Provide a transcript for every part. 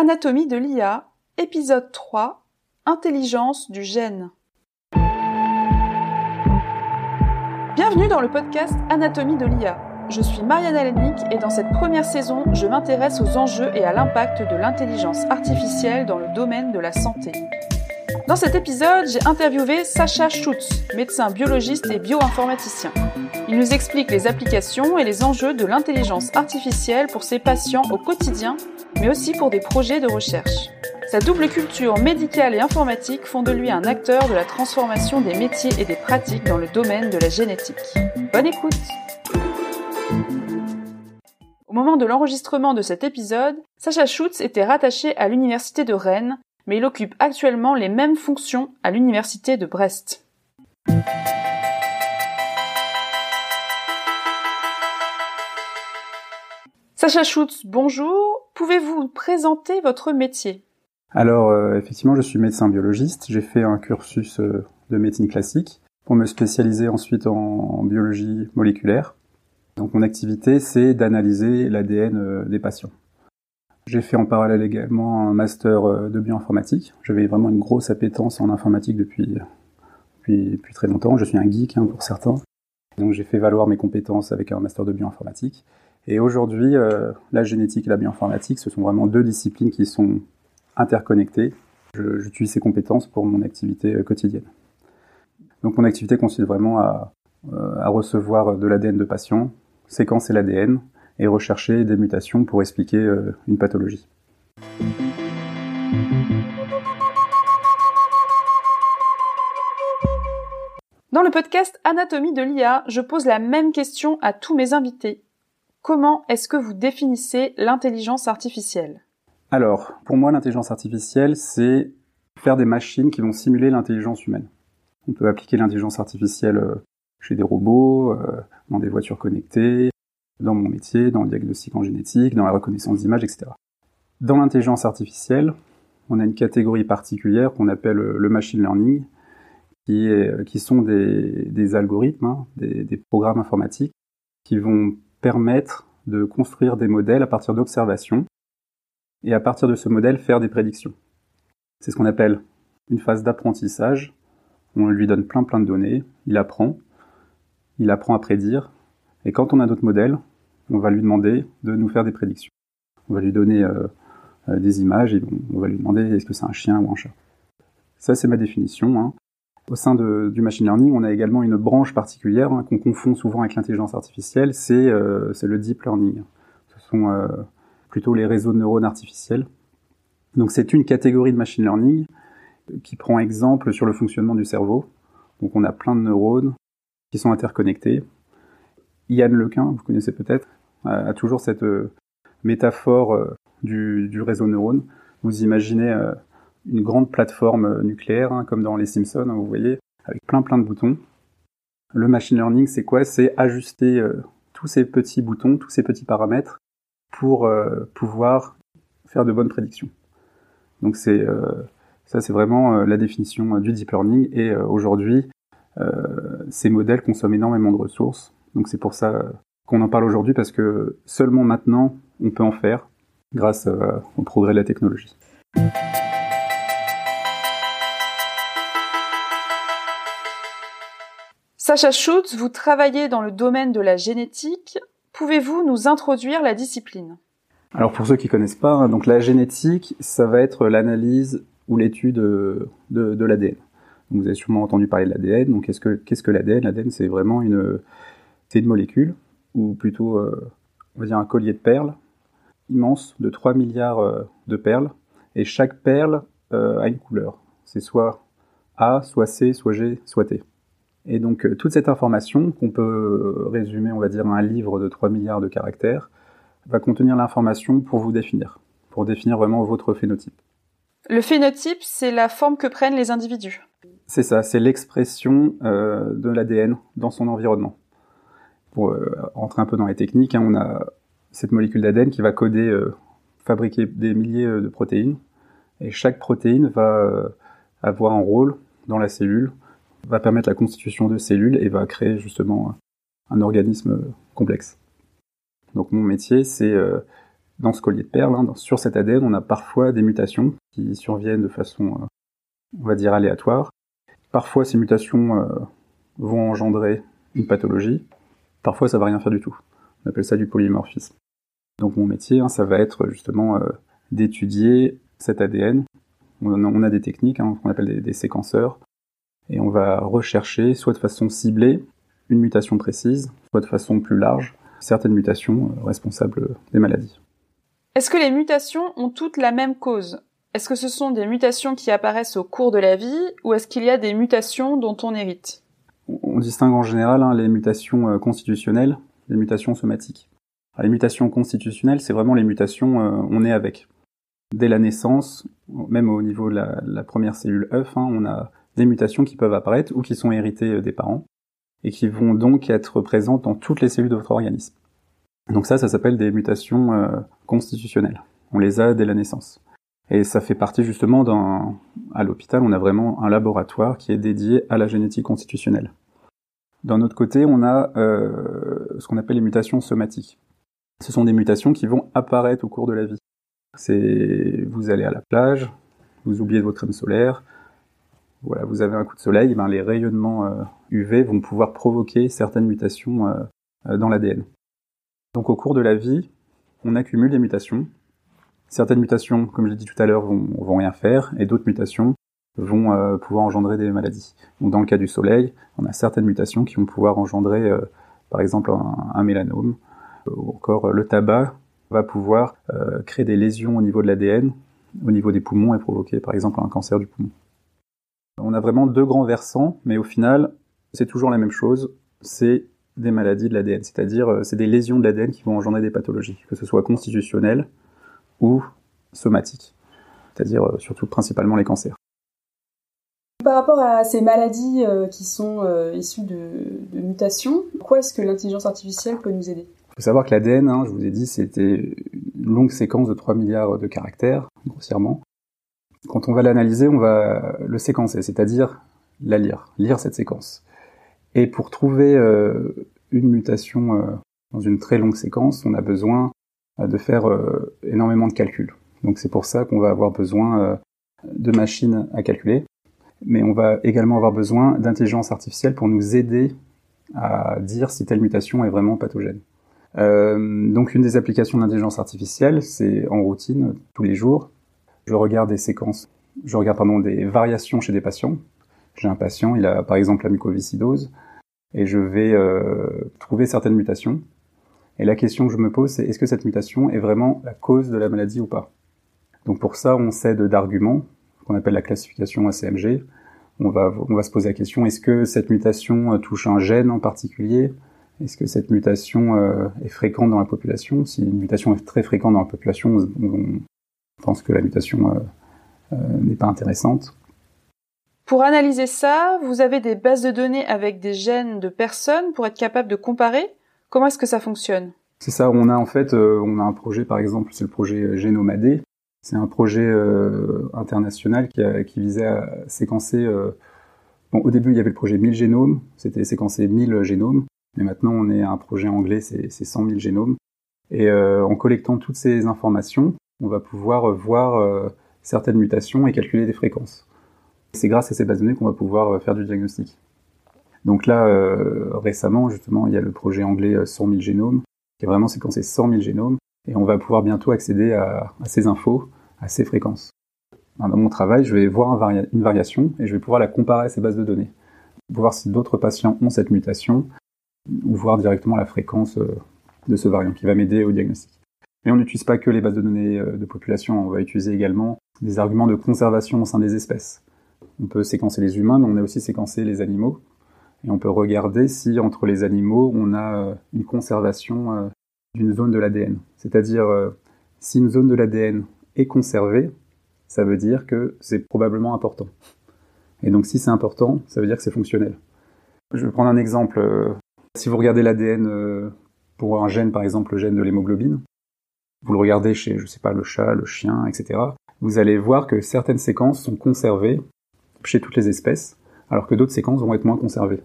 Anatomie de l'IA, épisode 3, Intelligence du gène. Bienvenue dans le podcast Anatomie de l'IA. Je suis Marianne Alenic et dans cette première saison, je m'intéresse aux enjeux et à l'impact de l'intelligence artificielle dans le domaine de la santé. Dans cet épisode, j'ai interviewé Sacha Schutz, médecin biologiste et bioinformaticien. Il nous explique les applications et les enjeux de l'intelligence artificielle pour ses patients au quotidien, mais aussi pour des projets de recherche. Sa double culture médicale et informatique font de lui un acteur de la transformation des métiers et des pratiques dans le domaine de la génétique. Bonne écoute Au moment de l'enregistrement de cet épisode, Sacha Schutz était rattaché à l'Université de Rennes, mais il occupe actuellement les mêmes fonctions à l'Université de Brest. Sacha Schutz, bonjour. Pouvez-vous présenter votre métier? Alors, euh, effectivement, je suis médecin biologiste. J'ai fait un cursus euh, de médecine classique pour me spécialiser ensuite en, biologie moléculaire. Donc, mon activité, c'est d'analyser l'ADN euh, des patients. J'ai fait en parallèle également un master de bioinformatique. J'avais vraiment une grosse appétence en informatique depuis, depuis, très longtemps. Je suis un geek hein, pour certains. Donc j'ai fait valoir mes compétences avec un master de bioinformatique. Et aujourd'hui, euh, la génétique et la bioinformatique, ce sont vraiment deux disciplines qui sont interconnectées. J'utilise ces compétences pour mon activité euh, quotidienne. Donc mon activité consiste vraiment à, euh, à recevoir de l'ADN de patients, séquencer l'ADN et rechercher des mutations pour expliquer une pathologie. Dans le podcast Anatomie de l'IA, je pose la même question à tous mes invités. Comment est-ce que vous définissez l'intelligence artificielle? Alors, pour moi, l'intelligence artificielle, c'est faire des machines qui vont simuler l'intelligence humaine. On peut appliquer l'intelligence artificielle euh, chez des robots, euh, dans des voitures connectées, dans mon métier, dans le diagnostic en génétique, dans la reconnaissance d'images, etc. Dans l'intelligence artificielle, on a une catégorie particulière qu'on appelle euh, le machine learning, qui, qui sont des, algorithmes, hein, des programmes informatiques qui vont permettre de construire des modèles à partir d'observations et à partir de ce modèle faire des prédictions. C'est ce qu'on appelle une phase d'apprentissage. On lui donne plein plein de données, il apprend, il apprend à prédire, et quand on a d'autres modèles, on va lui demander de nous faire des prédictions. On va lui donner euh, euh, des images et on va lui demander est-ce que c'est un chien ou un chat. Ça c'est ma définition. Hein. Au sein du machine learning, on a également une branche particulière hein, qu'on confond souvent avec l'intelligence artificielle, c'est euh, le deep learning. Ce sont plutôt les réseaux de neurones artificiels. Donc c'est une catégorie de machine learning qui prend exemple sur le fonctionnement du cerveau. Donc on a plein de neurones qui sont interconnectés. Yann Lequin, vous connaissez peut-être, a toujours cette euh, métaphore euh, du, réseau neurone. Vous imaginez une grande plateforme euh, nucléaire, hein, comme dans les Simpsons, hein, vous voyez, avec plein plein de boutons. Le machine learning, c'est quoi? C'est ajuster euh, tous ces petits boutons, tous ces petits paramètres pour euh, pouvoir faire de bonnes prédictions. Donc c'est ça, c'est vraiment la définition du deep learning. Et aujourd'hui, ces modèles consomment énormément de ressources. Donc c'est pour ça qu'on en parle aujourd'hui parce que seulement maintenant on peut en faire grâce au progrès de la technologie. Sacha Schutz, vous travaillez dans le domaine de la génétique. Pouvez-vous nous introduire la discipline? Alors pour ceux qui connaissent pas, hein, donc la génétique, ça va être l'analyse ou l'étude de, de, l'ADN. Vous avez sûrement entendu parler de l'ADN. Donc qu'est-ce que qu'est-ce que l'ADN L'ADN, c'est vraiment une c'est une molécule ou plutôt euh, on va dire un collier de perles immense de 3 milliards euh, de perles et chaque perle euh, a une couleur. C'est soit A, soit C, soit G, soit T. Et donc toute cette information, qu'on peut résumer, on va dire, un livre de 3 milliards de caractères, va contenir l'information pour vous définir, pour définir vraiment votre phénotype. Le phénotype, c'est la forme que prennent les individus. C'est ça, c'est l'expression euh, de l'ADN dans son environnement. Pour rentrer un peu dans les techniques, hein, on a cette molécule d'ADN qui va coder, fabriquer des milliers de protéines, et chaque protéine va avoir un rôle dans la cellule va permettre la constitution de cellules et va créer justement un organisme complexe. Donc mon métier, c'est euh, dans ce collier de perles, hein, sur cet ADN, on a parfois des mutations qui surviennent de façon, euh, on va dire, aléatoire. Parfois, ces mutations euh, vont engendrer une pathologie. Parfois, ça va rien faire du tout. On appelle ça du polymorphisme. Donc mon métier, hein, ça va être justement euh, d'étudier cet ADN. On a, des techniques hein, qu'on appelle des séquenceurs, et on va rechercher, soit de façon ciblée, une mutation précise, soit de façon plus large, certaines mutations responsables des maladies. Est-ce que les mutations ont toutes la même cause? Est-ce que ce sont des mutations qui apparaissent au cours de la vie ou est-ce qu'il y a des mutations dont on hérite? On distingue en général hein, les mutations euh, constitutionnelles des mutations somatiques. les mutations constitutionnelles, c'est vraiment les mutations euh, on est avec. Dès la naissance, même au niveau de la, première cellule œuf, hein, on a des mutations qui peuvent apparaître ou qui sont héritées euh, des parents et qui vont donc être présentes dans toutes les cellules de votre organisme. Donc ça, ça s'appelle des mutations constitutionnelles. On les a dès la naissance. Et ça fait partie justement d'un... À l'hôpital, on a vraiment un laboratoire qui est dédié à la génétique constitutionnelle. D'un autre côté, on a euh, ce qu'on appelle les mutations somatiques. Ce sont des mutations qui vont apparaître au cours de la vie. C'est vous allez à la plage, vous oubliez votre crème solaire, voilà, vous avez un coup de soleil, ben les rayonnements UV euh, vont pouvoir provoquer certaines mutations euh, dans l'ADN. Donc au cours de la vie, on accumule des mutations. Certaines mutations, comme je l'ai dit tout à l'heure, vont, vont rien faire, et d'autres mutations vont euh, pouvoir engendrer des maladies. Donc dans le cas du soleil, on a certaines mutations qui vont pouvoir engendrer, euh, par exemple, un, mélanome. Ou encore, le tabac va pouvoir euh, créer des lésions au niveau de l'ADN, au niveau des poumons, et provoquer, par exemple, un cancer du poumon. On a vraiment deux grands versants, mais au final, c'est toujours la même chose. C'est des maladies de l'ADN, c'est-à-dire euh, c'est des lésions de l'ADN qui vont engendrer des pathologies, que ce soit constitutionnelles ou somatiques, c'est-à-dire euh, surtout principalement les cancers. Par rapport à ces maladies euh, qui sont issues de, mutations, quoi est-ce que l'intelligence artificielle peut nous aider? Il faut savoir que l'ADN, hein, je vous ai dit, c'était une longue séquence de 3 milliards de caractères, grossièrement. Quand on va l'analyser, on va le séquencer, c'est-à-dire la lire, lire cette séquence. Et pour trouver euh, une mutation euh, dans une très longue séquence, on a besoin euh, de faire énormément de calculs. Donc c'est pour ça qu'on va avoir besoin de machines à calculer, mais on va également avoir besoin d'intelligence artificielle pour nous aider à dire si telle mutation est vraiment pathogène. Euh, donc une des applications d'intelligence artificielle, c'est en routine, tous les jours, je regarde des séquences, je regarde pardon, des variations chez des patients, j'ai un patient, il a par exemple la mucoviscidose, et je vais euh, trouver certaines mutations. Et la question que je me pose, c'est est-ce que cette mutation est vraiment la cause de la maladie ou pas? Donc pour ça, on s'aide d'arguments qu'on appelle la classification ACMG. On va, on va se poser la question est-ce que cette mutation euh, touche un gène en particulier? Est-ce que cette mutation euh, est fréquente dans la population? Si une mutation est très fréquente dans la population, on, pense que la mutation n'est pas intéressante. Pour analyser ça, vous avez des bases de données avec des gènes de personnes pour être capable de comparer? Comment est-ce que ça fonctionne? C'est ça, on a en fait, euh, on a un projet par exemple, c'est le projet Génomadé. C'est un projet euh, international qui, a, visait à séquencer. Euh, bon, au début, il y avait le projet 1000 génomes, c'était séquencer 1000 génomes, mais maintenant on est à un projet anglais, c'est 100 000 génomes. Et en collectant toutes ces informations, on va pouvoir voir certaines mutations et calculer des fréquences. C'est grâce à ces bases de données qu'on va pouvoir euh, faire du diagnostic. Donc là, euh, récemment, justement, il y a le projet anglais 100 euh, 000 génomes, qui est vraiment séquencé 100 000 génomes, et on va pouvoir bientôt accéder à, ces infos, à ces fréquences. Dans mon travail, je vais voir une variation et je vais pouvoir la comparer à ces bases de données, voir si d'autres patients ont cette mutation, ou voir directement la fréquence de ce variant, qui va m'aider au diagnostic. Mais on n'utilise pas que les bases de données de population, on va utiliser également des arguments de conservation au sein des espèces. On peut séquencer les humains, mais on a aussi séquencé les animaux. Et on peut regarder si entre les animaux, on a euh, une conservation euh, d'une zone de l'ADN. C'est-à-dire, euh, si une zone de l'ADN est conservée, ça veut dire que c'est probablement important. Et donc si c'est important, ça veut dire que c'est fonctionnel. Je vais prendre un exemple. Si vous regardez l'ADN pour un gène, par exemple le gène de l'hémoglobine, vous le regardez chez, je sais pas, le chat, le chien, etc., vous allez voir que certaines séquences sont conservées chez toutes les espèces, alors que d'autres séquences vont être moins conservées.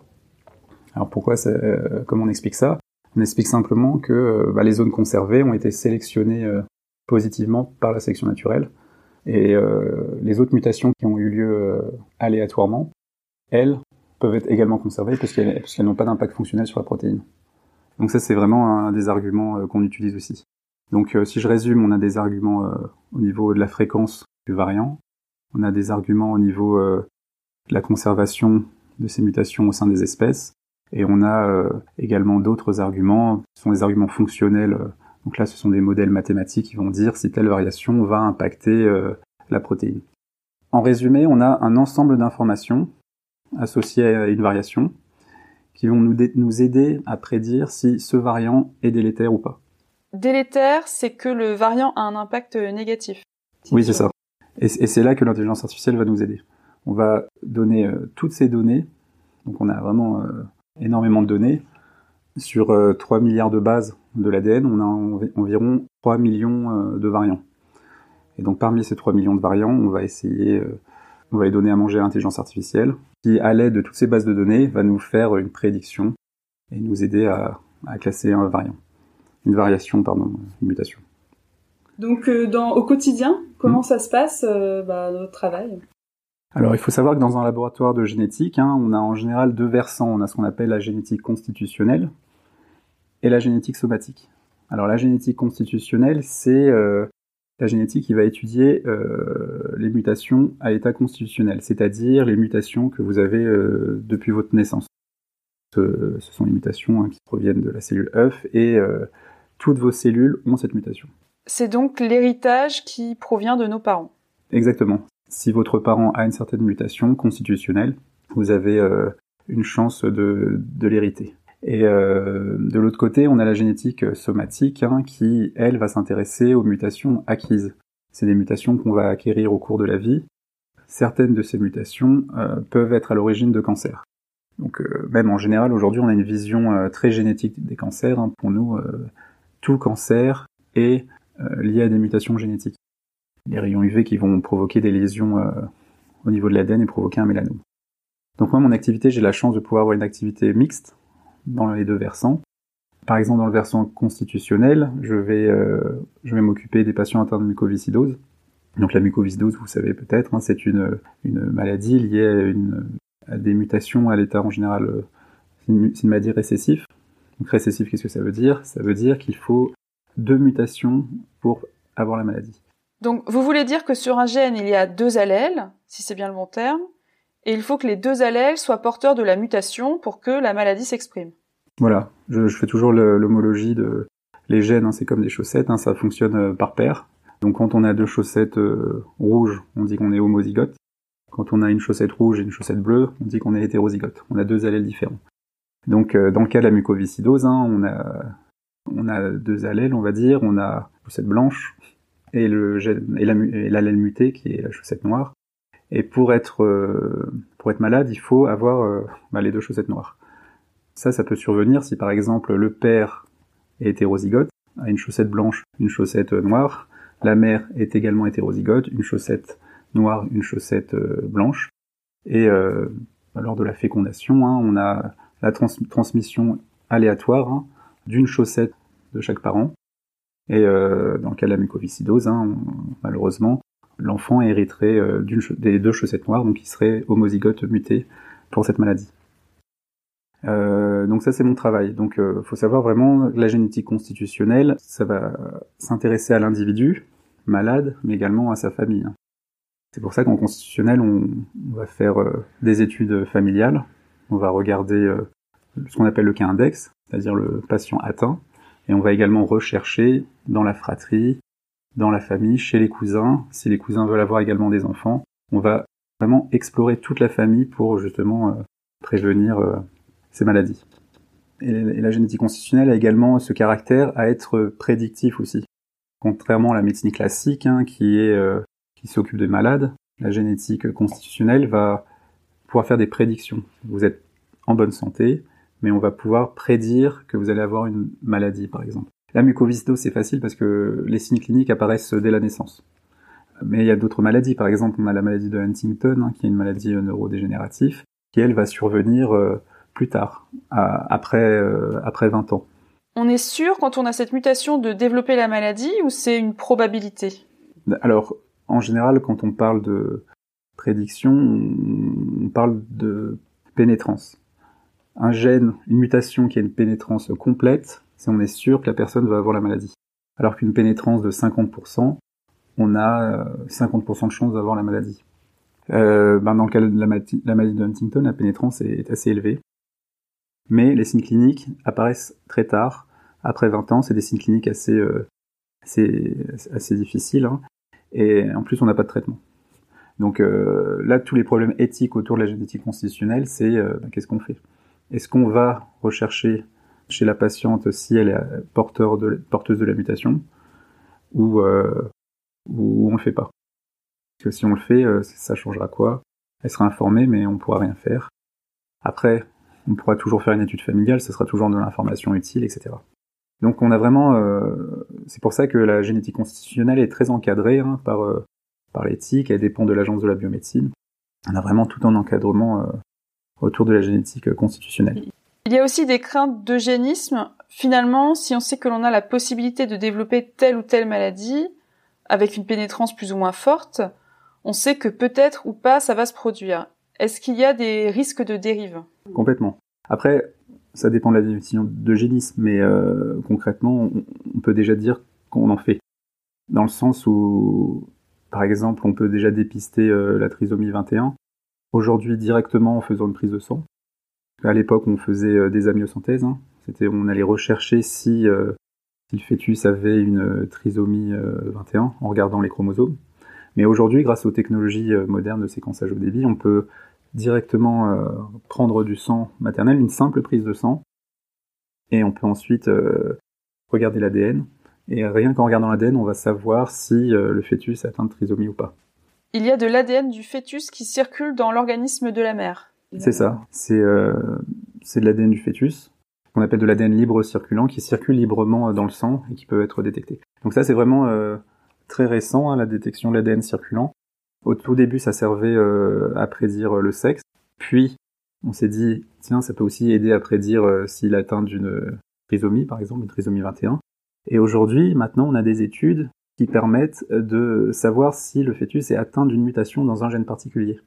Alors pourquoi euh, Comment on explique ça? On explique simplement que euh, bah, les zones conservées ont été sélectionnées euh, positivement par la sélection naturelle. Et les autres mutations qui ont eu lieu aléatoirement, elles, peuvent être également conservées parce qu'elles n'ont pas d'impact fonctionnel sur la protéine. Donc ça, c'est vraiment un des arguments qu'on utilise aussi. Donc si je résume, on a des arguments au niveau de la fréquence du variant, on a des arguments au niveau de la conservation de ces mutations au sein des espèces, et on a euh, également d'autres arguments, ce sont des arguments fonctionnels. Euh, donc là, ce sont des modèles mathématiques qui vont dire si telle variation va impacter euh, la protéine. En résumé, on a un ensemble d'informations associées à une variation qui vont nous, nous aider à prédire si ce variant est délétère ou pas. Délétère, c'est que le variant a un impact négatif. Oui, c'est ça. Et, c'est là que l'intelligence artificielle va nous aider. On va donner toutes ces données. Donc on a vraiment énormément de données. Sur 3 euh, milliards de bases de l'ADN, on a environ 3 millions euh, de variants. Et donc parmi ces 3 millions de variants, on va essayer, euh, on va les donner à manger à l'intelligence artificielle, qui à l'aide de toutes ces bases de données va nous faire une prédiction et nous aider à, classer un variant. Une variation, pardon, une mutation. Donc dans, au quotidien, comment hmm. ça se passe bah, notre travail? Alors il faut savoir que dans un laboratoire de génétique, hein, on a en général deux versants. On a ce qu'on appelle la génétique constitutionnelle et la génétique somatique. Alors la génétique constitutionnelle, c'est euh, la génétique qui va étudier euh, les mutations à l'état constitutionnel, c'est-à-dire les mutations que vous avez euh, depuis votre naissance. Ce, sont les mutations hein, qui proviennent de la cellule œuf et toutes vos cellules ont cette mutation. C'est donc l'héritage qui provient de nos parents. Exactement si votre parent a une certaine mutation constitutionnelle, vous avez euh, une chance de, l'hériter. Et euh, de l'autre côté, on a la génétique somatique hein, qui, elle, va s'intéresser aux mutations acquises. C'est des mutations qu'on va acquérir au cours de la vie. Certaines de ces mutations euh, peuvent être à l'origine de cancers. Donc même en général, aujourd'hui, on a une vision très génétique des cancers. Hein. Pour nous, tout cancer est lié à des mutations génétiques les rayons UV qui vont provoquer des lésions euh, au niveau de l'ADN et provoquer un mélanome. Donc moi, mon activité, j'ai la chance de pouvoir avoir une activité mixte dans les deux versants. Par exemple, dans le versant constitutionnel, je vais, euh, vais m'occuper des patients atteints de mucoviscidose. Donc la mucoviscidose, vous savez peut-être, hein, c'est une, une maladie liée à, une, à des mutations à l'état en général. Euh, c'est une, une, maladie récessive. Donc récessif, qu'est-ce que ça veut dire? Ça veut dire qu'il faut deux mutations pour avoir la maladie. Donc, vous voulez dire que sur un gène, il y a deux allèles, si c'est bien le bon terme, et il faut que les deux allèles soient porteurs de la mutation pour que la maladie s'exprime. Voilà, je, fais toujours l'homologie de les gènes, hein, c'est comme des chaussettes, hein, ça fonctionne euh, par paire. Donc quand on a deux chaussettes euh, rouges, on dit qu'on est homozygote. Quand on a une chaussette rouge et une chaussette bleue, on dit qu'on est hétérozygote. On a deux allèles différents. Donc euh, dans le cas de la mucoviscidose, hein, on a on a deux allèles, on va dire. On a chaussette blanche et le et l'allèle muté qui est la chaussette noire. Et pour être euh, malade, il faut avoir euh, bah, les deux chaussettes noires. Ça, ça peut survenir si par exemple le père est hétérozygote, a une chaussette blanche, une chaussette noire. La mère est également hétérozygote, une chaussette noire, une chaussette euh, blanche. Et lors de la fécondation, hein, on a la transmission aléatoire hein, d'une chaussette de chaque parent et euh, dans le cas de la mucoviscidose, hein, malheureusement, l'enfant hériterait euh, des deux chaussettes noires, donc il serait homozygote muté pour cette maladie. Euh, donc ça c'est mon travail. Donc euh, faut savoir vraiment la génétique constitutionnelle, ça va s'intéresser à l'individu malade, mais également à sa famille. Hein. C'est pour ça qu'en constitutionnel on, va faire des études familiales. On va regarder ce qu'on appelle le cas index, c'est-à-dire le patient atteint, et on va également rechercher dans la fratrie, dans la famille, chez les cousins, si les cousins veulent avoir également des enfants. On va vraiment explorer toute la famille pour justement euh, prévenir euh, ces maladies. Et, la génétique constitutionnelle a également ce caractère à être prédictif aussi. Contrairement à la médecine classique, hein, qui est euh, qui s'occupe des malades, la génétique constitutionnelle va pouvoir faire des prédictions. Vous êtes en bonne santé, mais on va pouvoir prédire que vous allez avoir une maladie, par exemple. La mucoviscidose, c'est facile parce que les signes cliniques apparaissent dès la naissance. Mais il y a d'autres maladies. Par exemple, on a la maladie de Huntington, hein, qui est une maladie euh, neurodégénérative, qui elle va survenir euh, plus tard, après, euh, après 20 ans. On est sûr quand on a cette mutation de développer la maladie ou c'est une probabilité? Alors, en général, quand on parle de prédiction, on parle de pénétrance. Un gène, une mutation qui a une pénétrance complète, c'est on est sûr que la personne va avoir la maladie. Alors qu'une pénétrance de 50%, on a 50% euh, de chance d'avoir la maladie. Euh, ben dans le cas de la, maladie, de Huntington, la pénétrance est assez élevée. Mais les signes cliniques apparaissent très tard, après 20 ans, c'est des signes cliniques assez, euh, difficiles. Hein. Et en plus, on n'a pas de traitement. Donc là, tous les problèmes éthiques autour de la génétique constitutionnelle, c'est ben, qu'est-ce qu'on fait? Est-ce qu'on va rechercher chez la patiente si elle est porteur de, porteuse de la mutation ou, euh, on le fait pas? Parce que si on le fait, euh, ça changera quoi? Elle sera informée, mais on pourra rien faire. Après, on pourra toujours faire une étude familiale, ça sera toujours de l'information utile, etc. Donc on a vraiment, euh, c'est pour ça que la génétique constitutionnelle est très encadrée hein, par par l'éthique, elle dépend de l'agence de la biomédecine. On a vraiment tout un encadrement autour de la génétique constitutionnelle. Il y a aussi des craintes d'eugénisme. Finalement, si on sait que l'on a la possibilité de développer telle ou telle maladie avec une pénétrance plus ou moins forte, on sait que peut-être ou pas ça va se produire. Est-ce qu'il y a des risques de dérive? Complètement. Après, ça dépend de la définition d'eugénisme, mais euh, concrètement, on, peut déjà dire qu'on en fait. Dans le sens où, par exemple, on peut déjà dépister euh, la trisomie 21, aujourd'hui directement en faisant une prise de sang. À l'époque, on faisait euh, des amyosynthèses. Hein. C'était, on allait rechercher si, si, le fœtus avait une trisomie 21 en regardant les chromosomes. Mais aujourd'hui, grâce aux technologies modernes de séquençage au débit, on peut directement euh, prendre du sang maternel, une simple prise de sang, et on peut ensuite euh, regarder l'ADN. Et rien qu'en regardant l'ADN, on va savoir si euh, le fœtus a atteint de trisomie ou pas. Il y a de l'ADN du fœtus qui circule dans l'organisme de la mère. C'est ça, c'est c'est de l'ADN du fœtus, qu'on appelle de l'ADN libre circulant, qui circule librement dans le sang et qui peut être détecté. Donc ça, c'est vraiment très récent, hein, la détection de l'ADN circulant. Au tout début, ça servait euh, à prédire euh, le sexe. Puis, on s'est dit, tiens, ça peut aussi aider à prédire euh, s'il atteint d'une trisomie, par exemple, une trisomie 21. Et aujourd'hui, maintenant, on a des études qui permettent de savoir si le fœtus est atteint d'une mutation dans un gène particulier.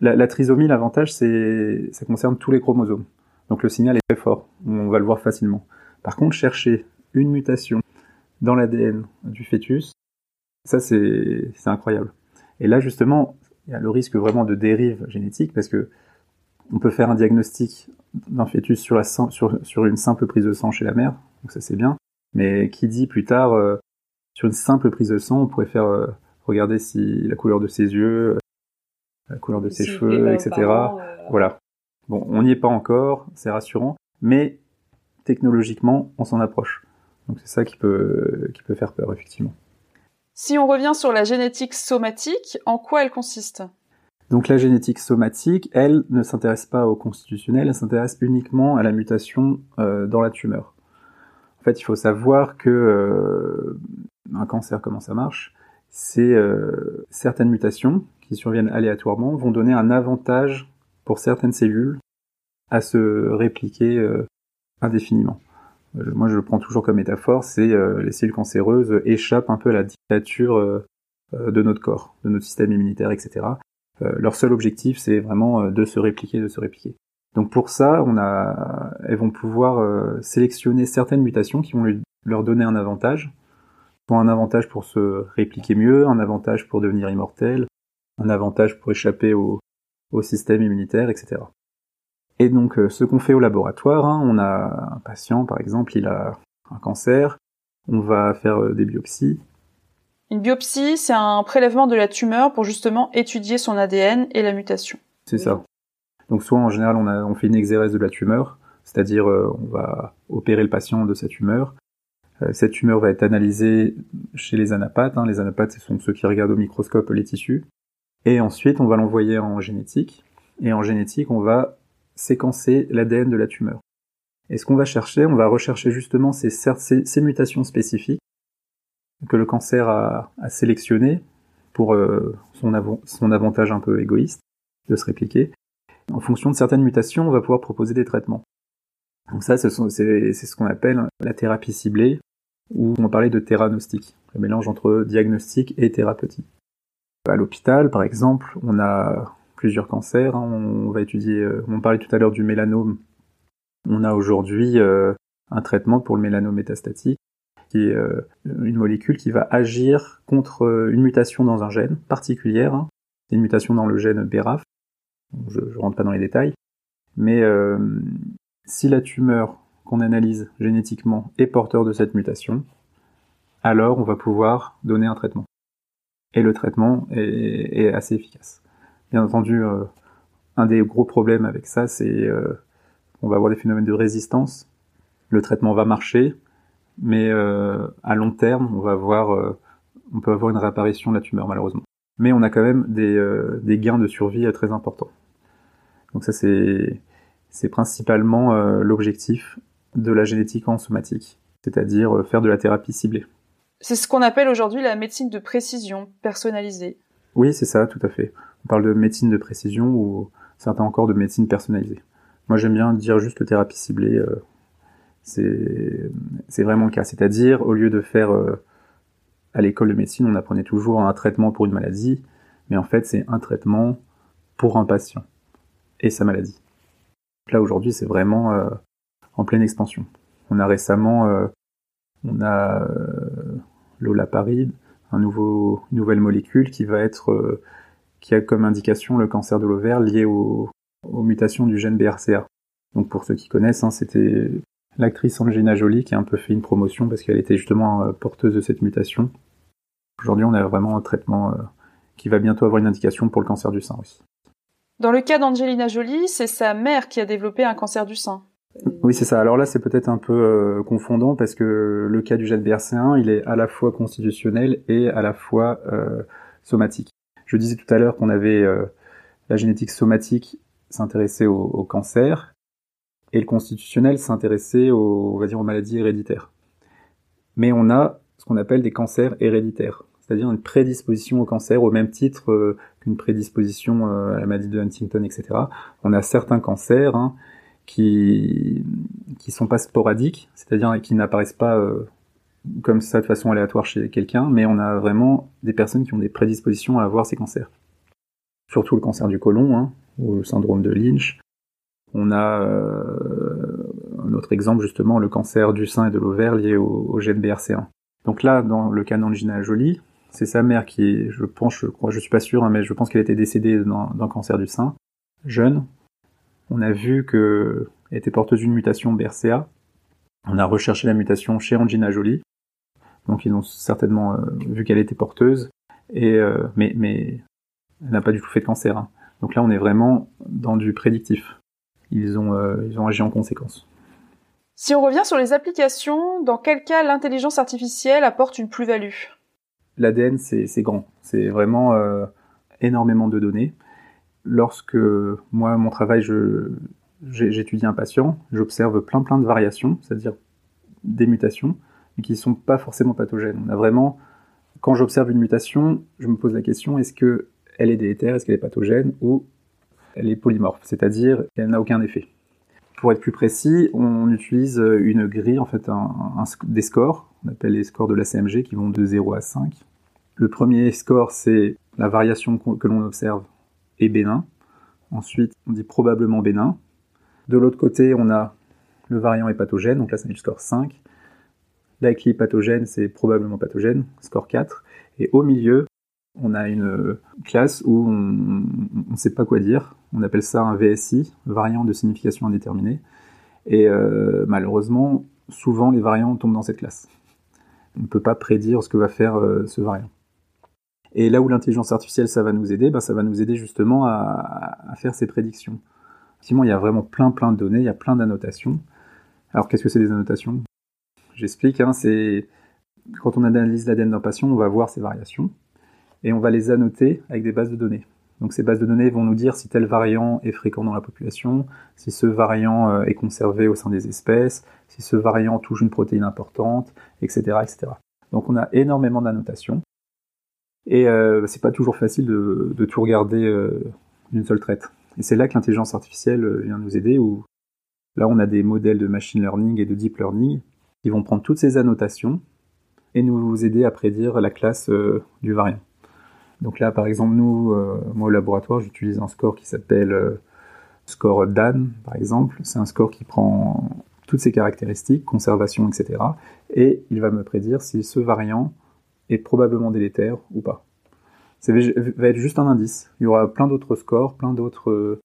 La, trisomie, l'avantage, c'est ça concerne tous les chromosomes. Donc le signal est très fort, on va le voir facilement. Par contre, chercher une mutation dans l'ADN du fœtus, ça c'est incroyable. Et là, justement, il y a le risque vraiment de dérive génétique parce que on peut faire un diagnostic d'un fœtus sur, une simple prise de sang chez la mère, donc ça c'est bien. Mais qui dit plus tard, euh, sur une simple prise de sang, on pourrait faire euh, regarder si la couleur de ses yeux, euh, la couleur de ses cheveux, etc. Voilà. Bon, on n'y est pas encore, c'est rassurant, mais technologiquement, on s'en approche. Donc c'est ça qui peut, qui peut faire peur, effectivement. Si on revient sur la génétique somatique, en quoi elle consiste? Donc la génétique somatique, elle ne s'intéresse pas au constitutionnel, elle s'intéresse uniquement à la mutation euh, dans la tumeur. En fait, il faut savoir que euh, un cancer, comment ça marche, c'est euh, certaines mutations qui surviennent aléatoirement vont donner un avantage pour certaines cellules à se répliquer indéfiniment. Euh, moi je le prends toujours comme métaphore, c'est euh, les cellules cancéreuses échappent un peu à la dictature euh, de notre corps, de notre système immunitaire, etc. leur seul objectif, c'est vraiment de se répliquer, de se répliquer. Donc pour ça, on a, elles vont pouvoir sélectionner certaines mutations qui vont leur donner un avantage, un avantage pour se répliquer mieux, un avantage pour devenir immortel, un avantage pour échapper au, au système immunitaire, etc. Et donc, euh, ce qu'on fait au laboratoire, hein, on a un patient, par exemple, il a un cancer, on va faire euh, des biopsies. Une biopsie, c'est un prélèvement de la tumeur pour justement étudier son ADN et la mutation. C'est ça. Donc, soit en général, on, a, on fait une exérèse de la tumeur, c'est-à-dire euh, on va opérer le patient de sa tumeur. Cette tumeur va être analysée chez les anapathes. Hein. Les anapathes, ce sont ceux qui regardent au microscope les tissus. Et ensuite, on va l'envoyer en génétique. Et en génétique, on va séquencer l'ADN de la tumeur. Et ce qu'on va chercher, on va rechercher justement ces, mutations spécifiques que le cancer a, sélectionnées pour euh, son avantage un peu égoïste de se répliquer. En fonction de certaines mutations, on va pouvoir proposer des traitements. Donc ça, c'est ce qu'on appelle la thérapie ciblée, ou on parlait de théranostic, le mélange entre diagnostic et thérapeutique. À l'hôpital, par exemple, on a plusieurs cancers. Hein. On va étudier, euh, on parlait tout à l'heure du mélanome. On a aujourd'hui euh, un traitement pour le mélanome métastatique, qui est euh, une molécule qui va agir contre une mutation dans un gène particulière. Hein. Une mutation dans le gène BRAF. Je ne rentre pas dans les détails. Mais si la tumeur qu'on analyse génétiquement est porteur de cette mutation, alors on va pouvoir donner un traitement. Et le traitement est assez efficace. Bien entendu, euh, un des gros problèmes avec ça, c'est euh, on va avoir des phénomènes de résistance. Le traitement va marcher, mais euh, à long terme, on va avoir, on peut avoir une réapparition de la tumeur malheureusement. Mais on a quand même des, gains de survie très importants. Donc ça, c'est principalement l'objectif de la génétique en somatique, c'est-à-dire faire de la thérapie ciblée. C'est ce qu'on appelle aujourd'hui la médecine de précision personnalisée. Oui, c'est ça, tout à fait. On parle de médecine de précision ou certains encore de médecine personnalisée. Moi, j'aime bien dire juste thérapie ciblée. Euh, c'est vraiment le cas. C'est-à-dire, au lieu de faire euh, à l'école de médecine, on apprenait toujours un traitement pour une maladie, mais en fait, c'est un traitement pour un patient et sa maladie. Là, aujourd'hui, c'est vraiment euh, en pleine expansion. On a récemment, on a l'olaparide, un nouveau, une nouvelle molécule qui va être qui a comme indication le cancer de l'ovaire lié aux mutations du gène BRCA. Donc pour ceux qui connaissent, hein, c'était l'actrice Angelina Jolie qui a un peu fait une promotion parce qu'elle était justement euh, porteuse de cette mutation. Aujourd'hui, on a vraiment un traitement euh, qui va bientôt avoir une indication pour le cancer du sein aussi. Dans le cas d'Angelina Jolie, c'est sa mère qui a développé un cancer du sein. Oui, c'est ça. Alors là, c'est peut-être un peu euh, confondant parce que le cas du gène BRCA1, il est à la fois constitutionnel et à la fois somatique. Je disais tout à l'heure qu'on avait euh, la génétique somatique s'intéresser au, cancer et le constitutionnel s'intéressait aux, aux maladies héréditaires. Mais on a ce qu'on appelle des cancers héréditaires, c'est-à-dire une prédisposition au cancer au même titre euh, qu'une prédisposition euh, à la maladie de Huntington, etc. On a certains cancers hein, qui qui sont pas sporadiques, c'est-à-dire qui n'apparaissent pas comme ça de façon aléatoire chez quelqu'un, mais on a vraiment des personnes qui ont des prédispositions à avoir ces cancers. Surtout le cancer du côlon, hein, ou le syndrome de Lynch. On a euh, un autre exemple justement, le cancer du sein et de l'ovaire lié au, gène BRCA1. Donc là, dans le cas d'Angina Jolie, c'est sa mère qui je pense, je crois, je suis pas sûr, hein, mais je pense qu'elle était décédée d'un cancer du sein, jeune. On a vu qu'elle était porteuse d'une mutation BRCA. On a recherché la mutation chez Angina Jolie. Donc ils ont certainement euh, vu qu'elle était porteuse, et euh, mais, mais elle n'a pas du tout fait de cancer. Hein. Donc là, on est vraiment dans du prédictif. Ils ont, euh, ils ont agi en conséquence. Si on revient sur les applications, dans quel cas l'intelligence artificielle apporte une plus-value? L'ADN, c'est grand. C'est vraiment énormément de données. Lorsque moi, mon travail, j'étudie un patient, j'observe plein plein de variations, c'est-à-dire des mutations mais qui ne sont pas forcément pathogènes. On a vraiment, quand j'observe une mutation, je me pose la question est-ce que elle est délétère, est-ce qu'elle est pathogène ou elle est polymorphe, c'est-à-dire qu'elle n'a aucun effet. Pour être plus précis, on utilise une grille, en fait, des scores, on appelle les scores de la CMG, qui vont de 0 à 5. Le premier score, c'est la variation que l'on observe bénin. Ensuite, on dit probablement bénin. De l'autre côté, on a le variant est pathogène, donc là c'est le score 5. Likely pathogène, c'est probablement pathogène, score 4. Et au milieu, on a une classe où on ne sait pas quoi dire. On appelle ça un VSI, variant de signification indéterminée. Et euh, malheureusement, souvent les variants tombent dans cette classe. On ne peut pas prédire ce que va faire euh, ce variant. Et là où l'intelligence artificielle, ça va nous aider, ben, ça va nous aider justement à, faire ces prédictions. Effectivement, il y a vraiment plein plein de données, il y a plein d'annotations. Alors qu'est-ce que c'est des annotations? J'explique, hein, c'est quand on analyse l'ADN d'un patient, on va voir ces variations et on va les annoter avec des bases de données. Donc ces bases de données vont nous dire si tel variant est fréquent dans la population, si ce variant euh, est conservé au sein des espèces, si ce variant touche une protéine importante, etc., etc. Donc on a énormément d'annotations et euh, c'est pas toujours facile de, tout regarder euh, d'une seule traite. Et c'est là que l'intelligence artificielle vient nous aider, où Là, on a des modèles de machine learning et de deep learning qui vont prendre toutes ces annotations et nous aider à prédire la classe euh, du variant. Donc là, par exemple, nous, euh, moi au laboratoire, j'utilise un score qui s'appelle euh, score DAN, par exemple. C'est un score qui prend toutes ces caractéristiques, conservation, etc. Et il va me prédire si ce variant est probablement délétère ou pas. Ça va être juste un indice. Il y aura plein d'autres scores, plein d'autres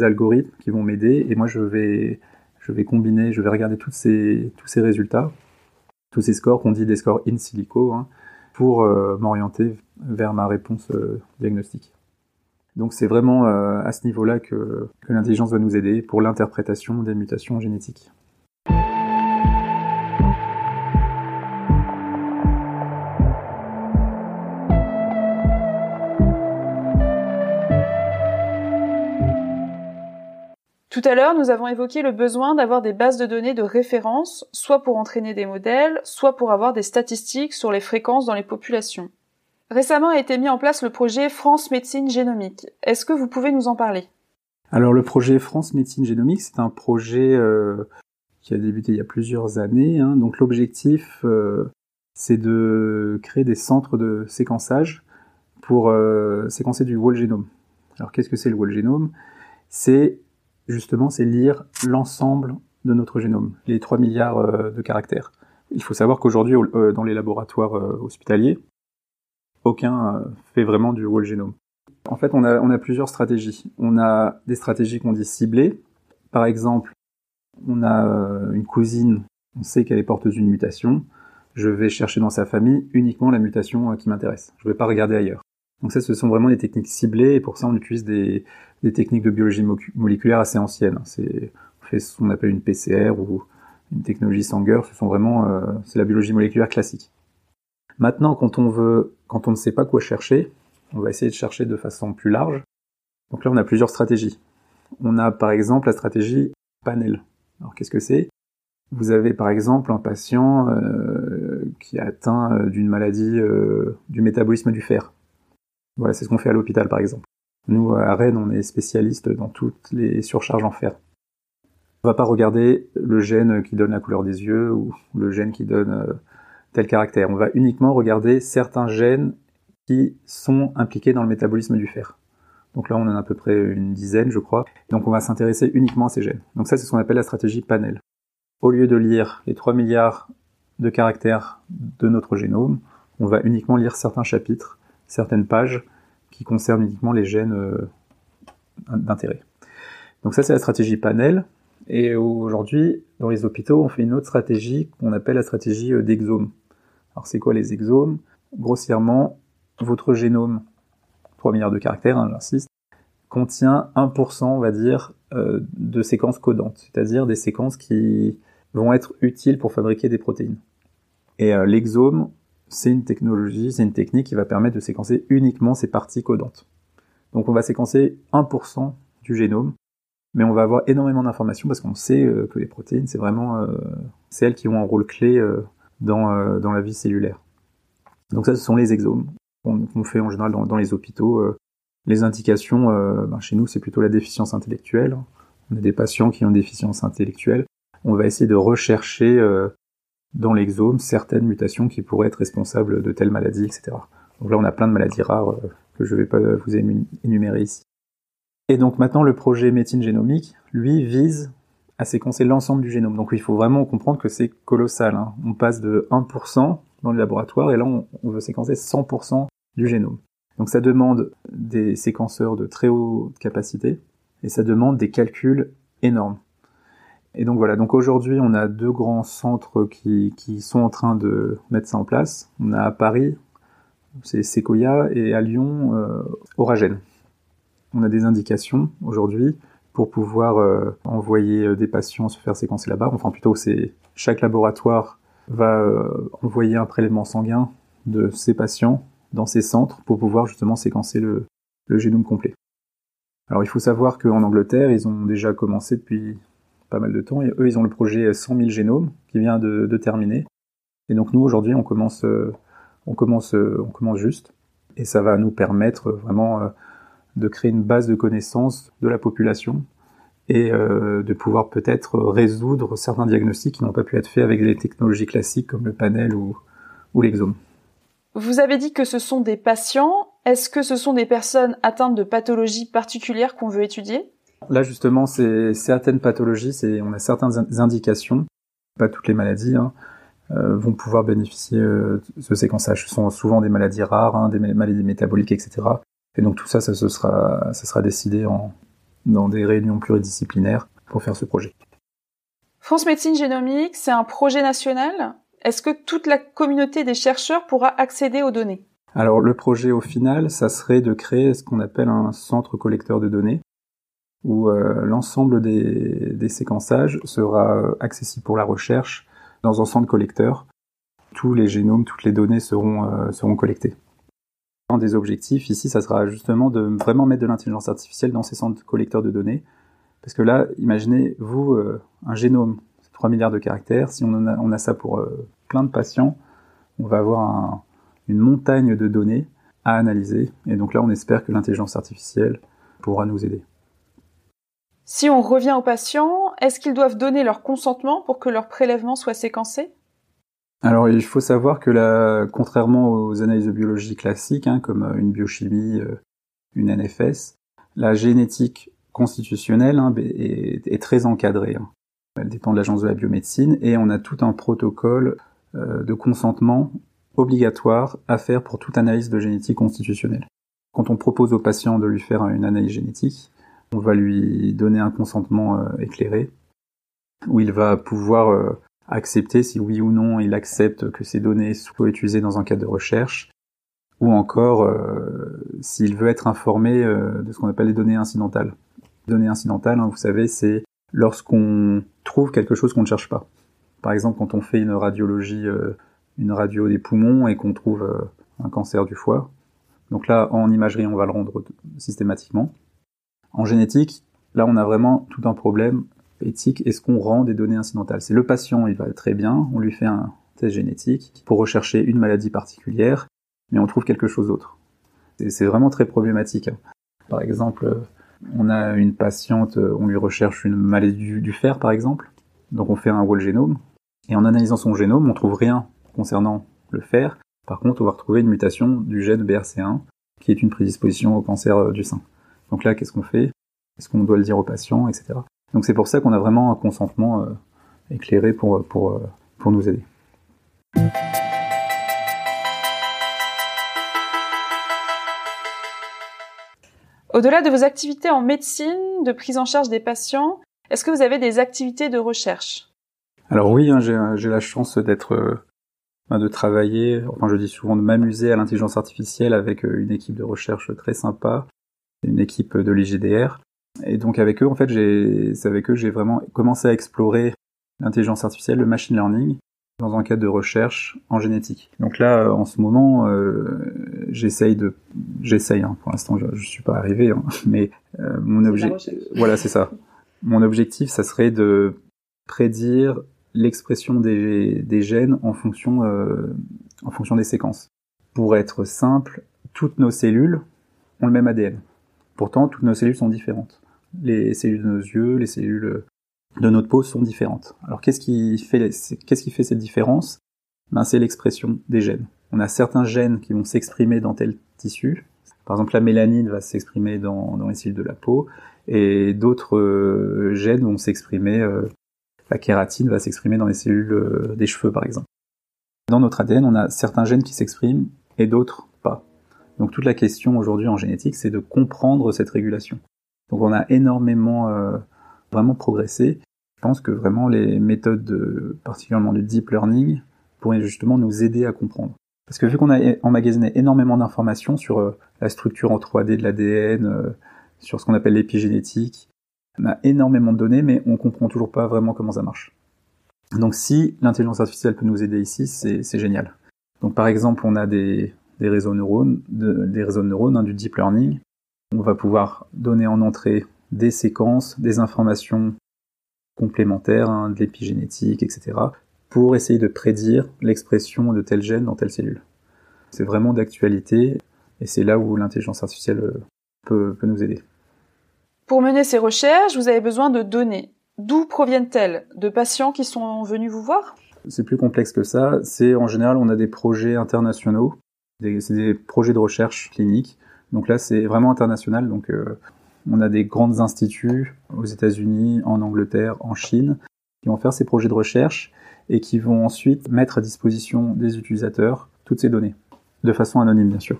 algorithmes qui vont m'aider et moi je vais, je vais combiner, je vais regarder toutes ces, tous ces résultats, tous ces scores qu'on dit des scores in silico, hein, pour euh, m'orienter vers ma réponse euh, diagnostique. Donc c'est vraiment euh, à ce niveau-là que, que l'intelligence va nous aider pour l'interprétation des mutations génétiques. Tout à l'heure, nous avons évoqué le besoin d'avoir des bases de données de référence, soit pour entraîner des modèles, soit pour avoir des statistiques sur les fréquences dans les populations. Récemment a été mis en place le projet France Médecine Génomique. Est-ce que vous pouvez nous en parler? Alors le projet France Médecine Génomique, c'est un projet euh, qui a débuté il y a plusieurs années. Hein. Donc l'objectif, euh, c'est de créer des centres de séquençage pour euh, séquencer du whole genome. Alors qu'est-ce que c'est le whole genome C'est justement, c'est lire l'ensemble de notre génome, les 3 milliards euh, de caractères. Il faut savoir qu'aujourd'hui, euh, dans les laboratoires euh, hospitaliers, aucun fait vraiment du whole génome. En fait, on a, on a plusieurs stratégies. On a des stratégies qu'on dit ciblées. Par exemple, on a une cousine, on sait qu'elle est porteuse d'une mutation. Je vais chercher dans sa famille uniquement la mutation qui m'intéresse. Je ne vais pas regarder ailleurs. Donc ça, ce sont vraiment des techniques ciblées, et pour ça, on utilise des, techniques de biologie moléculaire assez anciennes. On fait ce qu'on appelle une PCR ou une technologie Sanger. Ce sont vraiment, euh, c'est la biologie moléculaire classique. Maintenant, quand on veut, quand on ne sait pas quoi chercher, on va essayer de chercher de façon plus large. Donc là, on a plusieurs stratégies. On a par exemple la stratégie panel. Alors qu'est-ce que c'est? Vous avez par exemple un patient euh, qui est atteint euh, d'une maladie du métabolisme du fer. Voilà, c'est ce qu'on fait à l'hôpital par exemple. Nous, à Rennes, on est spécialiste dans toutes les surcharges en fer. On va pas regarder le gène qui donne la couleur des yeux ou le gène qui donne euh, tel caractère. On va uniquement regarder certains gènes qui sont impliqués dans le métabolisme du fer. Donc là, on en a à peu près une dizaine, je crois. Donc on va s'intéresser uniquement à ces gènes. Donc ça, c'est ce qu'on appelle la stratégie panel. Au lieu de lire les 3 milliards de caractères de notre génome, on va uniquement lire certains chapitres, certaines pages, qui concerne uniquement les gènes euh, d'intérêt. Donc ça c'est la stratégie panel. Et aujourd'hui, dans les hôpitaux, on fait une autre stratégie qu'on appelle la stratégie euh, d'exome. Alors c'est quoi les exomes? Grossièrement, votre génome, 3 milliards de caractères, hein, j'insiste, contient 1%, on va dire, euh, de séquences codantes, c'est-à-dire des séquences qui vont être utiles pour fabriquer des protéines. Et l'exome, c'est une technologie, c'est une technique qui va permettre de séquencer uniquement ces parties codantes. Donc on va séquencer 1% du génome, mais on va avoir énormément d'informations parce qu'on sait euh, que les protéines, c'est vraiment euh, c'est elles qui ont un rôle clé euh, dans, dans la vie cellulaire. Donc ça, ce sont les exomes qu'on fait en général dans, les hôpitaux. les indications, ben chez nous, c'est plutôt la déficience intellectuelle. On a des patients qui ont une déficience intellectuelle. On va essayer de rechercher dans l'exome certaines mutations qui pourraient être responsables de telles maladies, etc. Donc là, on a plein de maladies rares euh, que je ne vais pas vous énumérer ici. Et donc maintenant, le projet médecine génomique, lui, vise à séquencer l'ensemble du génome. Donc il faut vraiment comprendre que c'est colossal. Hein. On passe de 1% dans le laboratoire et là, on, on veut séquencer 100% du génome. Donc ça demande des séquenceurs de très haute capacité et ça demande des calculs énormes. Et donc voilà, donc aujourd'hui on a deux grands centres qui, sont en train de mettre ça en place. On a à Paris, c'est Sequoia, et à Lyon, euh, Oragen. On a des indications aujourd'hui pour pouvoir euh, envoyer euh, des patients se faire séquencer là-bas. Enfin plutôt c'est chaque laboratoire va euh, envoyer un prélèvement sanguin de ces patients dans ces centres pour pouvoir justement séquencer le, le génome complet. Alors il faut savoir qu'en Angleterre, ils ont déjà commencé depuis pas mal de temps. Et eux, ils ont le projet 100 000 génomes qui vient de, terminer. Et donc nous, aujourd'hui, on commence, euh, on commence, euh, on commence juste. Et ça va nous permettre vraiment euh, de créer une base de connaissances de la population et de pouvoir peut-être résoudre certains diagnostics qui n'ont pas pu être faits avec les technologies classiques comme le panel ou l'exome. Vous avez dit que ce sont des patients. Est-ce que ce sont des personnes atteintes de pathologies particulières qu'on veut étudier? Là justement, c'est certaines pathologies, c'est on a certaines indications, pas toutes les maladies, hein, euh, vont pouvoir bénéficier euh, de ce séquençage. Ce sont souvent des maladies rares, hein, des maladies métaboliques, etc. Et donc tout ça, ça, se sera, ça sera décidé en, dans des réunions pluridisciplinaires pour faire ce projet. France Médecine Génomique, c'est un projet national. Est-ce que toute la communauté des chercheurs pourra accéder aux données? Alors le projet au final, ça serait de créer ce qu'on appelle un centre collecteur de données, où euh, l'ensemble des, séquençages sera accessible pour la recherche dans un centre collecteur. Tous les génomes, toutes les données seront, euh, seront collectées. Un des objectifs ici, ça sera justement de vraiment mettre de l'intelligence artificielle dans ces centres collecteurs de données. Parce que là, imaginez, vous, euh, un génome, 3 milliards de caractères, si on, a, ça pour euh, plein de patients, on va avoir un, une montagne de données à analyser. Et donc là, on espère que l'intelligence artificielle pourra nous aider. Si on revient aux patients, est-ce qu'ils doivent donner leur consentement pour que leur prélèvement soit séquencé? Alors il faut savoir que contrairement aux analyses de biologie classiques, hein, comme euh, une biochimie, euh, une NFS, la génétique constitutionnelle hein, est, très encadrée. Hein. Elle dépend de l'agence de la biomédecine et on a tout un protocole euh, de consentement obligatoire à faire pour toute analyse de génétique constitutionnelle. Quand on propose au patient de lui faire une analyse génétique, on va lui donner un consentement éclairé où il va pouvoir accepter si oui ou non il accepte que ces données soient utilisées dans un cadre de recherche, ou encore euh, s'il veut être informé euh, de ce qu'on appelle les données incidentales. Les données incidentales, hein, vous savez, c'est lorsqu'on trouve quelque chose qu'on ne cherche pas. Par exemple, quand on fait une radiologie, euh, une radio des poumons et qu'on trouve un cancer du foie. Donc là, en imagerie, on va le rendre systématiquement. En génétique, là, on a vraiment tout un problème éthique, est-ce qu'on rend des données incidentales? C'est le patient, il va très bien, on lui fait un test génétique pour rechercher une maladie particulière, mais on trouve quelque chose d'autre. C'est vraiment très problématique. Hein. Par exemple, on a une patiente, on lui recherche une maladie du, fer, par exemple, donc on fait un whole génome, et en analysant son génome, on trouve rien concernant le fer. Par contre, on va retrouver une mutation du gène BRC1, qui est une prédisposition au cancer euh, du sein. Donc là, qu'est-ce qu'on fait? Est-ce qu'on doit le dire au patient, etc. Donc c'est pour ça qu'on a vraiment un consentement euh, éclairé pour, pour, euh, pour nous aider. Au-delà de vos activités en médecine, de prise en charge des patients, est-ce que vous avez des activités de recherche? Alors oui, hein, j'ai la chance d'être, euh, ben, de travailler, enfin je dis souvent de m'amuser à l'intelligence artificielle avec une équipe de recherche très sympa, une équipe de l'IGDR. Et donc avec eux, en fait, j'ai, c'est avec eux j'ai vraiment commencé à explorer l'intelligence artificielle, le machine learning, dans un cadre de recherche en génétique. Donc là, en ce moment, euh, j'essaye de, j'essaye. Hein, pour l'instant, je, je suis pas arrivé, hein, mais euh, mon objectif, voilà, c'est ça. Mon objectif, ça serait de prédire l'expression des, des, gènes en fonction, euh, en fonction des séquences. Pour être simple, toutes nos cellules ont le même ADN. Pourtant, toutes nos cellules sont différentes les cellules de nos yeux, les cellules de notre peau sont différentes. Alors qu'est-ce qui fait cette différence? Ben c'est l'expression des gènes. On a certains gènes qui vont s'exprimer dans tel tissu. Par exemple, la mélanine va s'exprimer dans, les cellules de la peau, et d'autres euh, gènes vont s'exprimer. Euh, la kératine va s'exprimer dans les cellules euh, des cheveux, par exemple. Dans notre ADN, on a certains gènes qui s'expriment et d'autres. Donc toute la question aujourd'hui en génétique, c'est de comprendre cette régulation. Donc on a énormément euh, vraiment progressé. Je pense que vraiment les méthodes, de, particulièrement du deep learning, pourraient justement nous aider à comprendre. Parce que vu qu'on a emmagasiné énormément d'informations sur euh, la structure en 3D de l'ADN, euh, sur ce qu'on appelle l'épigénétique, on a énormément de données, mais on comprend toujours pas vraiment comment ça marche. Donc si l'intelligence artificielle peut nous aider ici, c'est génial. Donc par exemple, on a des, des réseaux neurones, de, des réseaux de neurones, hein, du deep learning, on va pouvoir donner en entrée des séquences, des informations complémentaires, hein, de l'épigénétique, etc., pour essayer de prédire l'expression de tel gène dans telle cellule. C'est vraiment d'actualité, et c'est là où l'intelligence artificielle euh, peut, peut nous aider. Pour mener ces recherches, vous avez besoin de données. D'où proviennent-elles? De patients qui sont venus vous voir? C'est plus complexe que ça. C'est en général, on a des projets internationaux, c'est des projets de recherche clinique. Donc là, c'est vraiment international. Donc euh, on a des grands instituts aux États-Unis, en Angleterre, en Chine, qui vont faire ces projets de recherche et qui vont ensuite mettre à disposition des utilisateurs toutes ces données, de façon anonyme bien sûr.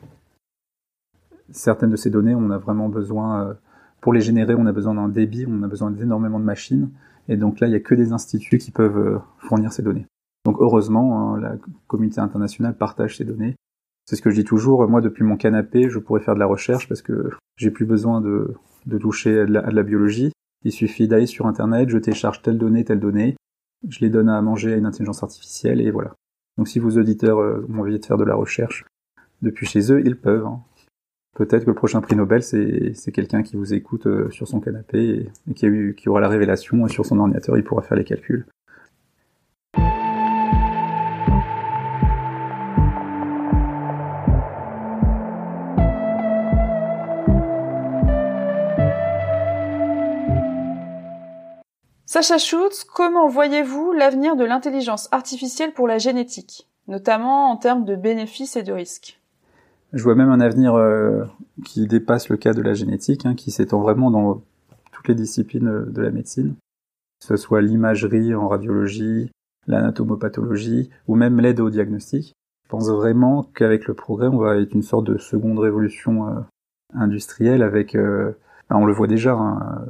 Certaines de ces données, on a vraiment besoin euh, pour les générer, on a besoin d'un débit, on a besoin d'énormément de machines. Et donc là, il n'y a que des instituts qui peuvent euh, fournir ces données. Donc heureusement, hein, la communauté internationale partage ces données. C'est ce que je dis toujours, moi depuis mon canapé, je pourrais faire de la recherche parce que j'ai plus besoin de, toucher à de, la, biologie. Il suffit d'aller sur Internet, je télécharge telle donnée, telle donnée, je les donne à manger à une intelligence artificielle et voilà. Donc si vos auditeurs euh, ont envie de faire de la recherche depuis chez eux, ils peuvent. Hein peut-être que le prochain prix Nobel, c'est quelqu'un qui vous écoute euh, sur son canapé et, qui, qui aura la révélation et sur son ordinateur, il pourra faire les calculs. Sacha Schutz, comment voyez-vous l'avenir de l'intelligence artificielle pour la génétique, notamment en termes de bénéfices et de risques? Je vois même un avenir euh, qui dépasse le cas de la génétique, hein, qui s'étend vraiment dans toutes les disciplines de la médecine, que ce soit l'imagerie en radiologie, l'anatomopathologie, ou même l'aide au diagnostic. Je pense vraiment qu'avec le progrès, on va être une sorte de seconde révolution euh, industrielle avec, euh, ben, on le voit déjà. Hein,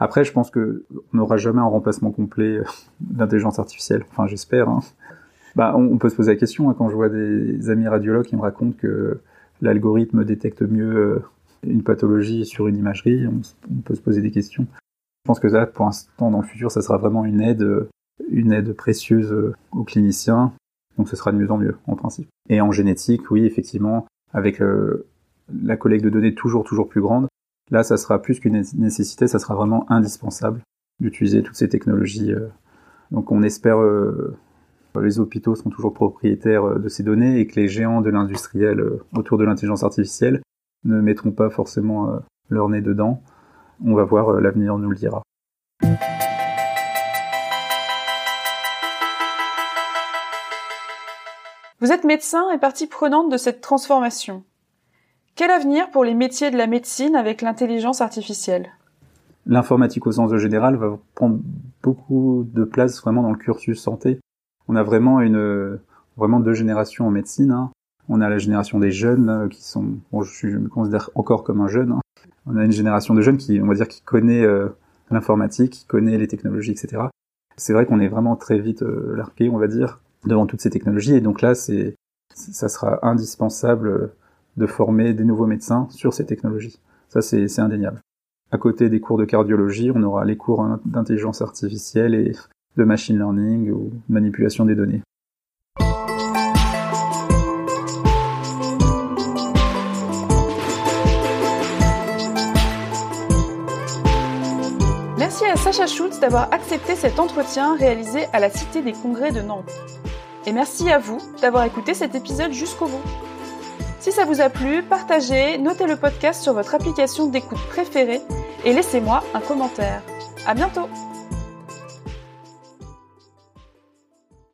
après, je pense que on n'aura jamais un remplacement complet d'intelligence artificielle. Enfin, j'espère. Hein. Bah, on, peut se poser la question hein, quand je vois des amis radiologues qui me racontent que l'algorithme détecte mieux euh, une pathologie sur une imagerie, on, peut se poser des questions. Je pense que ça, pour l'instant, dans le futur, ça sera vraiment une aide, une aide précieuse euh, aux cliniciens. Donc, ce sera de mieux en mieux, en principe. Et en génétique, oui, effectivement, avec euh, la collecte de données toujours, toujours plus grande, là, ça sera plus qu'une nécessité, ça sera vraiment indispensable d'utiliser toutes ces technologies. Donc, on espère les hôpitaux sont toujours propriétaires euh, de ces données et que les géants de l'industriel euh, autour de l'intelligence artificielle ne mettront pas forcément euh, leur nez dedans. On va voir, l'avenir nous le dira. Vous êtes médecin et partie prenante de cette transformation. Quel avenir pour les métiers de la médecine avec l'intelligence artificielle? L'informatique au sens général va prendre beaucoup de place vraiment dans le cursus santé on a vraiment une vraiment deux générations en médecine. Hein. On a la génération des jeunes qui sont, je, me considère encore comme un jeune. Hein. On a une génération de jeunes qui, on va dire, qui connaît euh, l'informatique, qui connaît les technologies, etc. C'est vrai qu'on est vraiment très vite euh, largué, on va dire, devant toutes ces technologies. Et donc là, c'est, ça sera indispensable de former des nouveaux médecins sur ces technologies. Ça, c'est indéniable. À côté des cours de cardiologie, on aura les cours d'intelligence artificielle et de machine learning ou manipulation des données. Merci à Sacha Schultz d'avoir accepté cet entretien réalisé à la Cité des Congrès de Nantes. Et merci à vous d'avoir écouté cet épisode jusqu'au bout. Si ça vous a plu, partagez, notez le podcast sur votre application d'écoute préférée et laissez-moi un commentaire. À bientôt!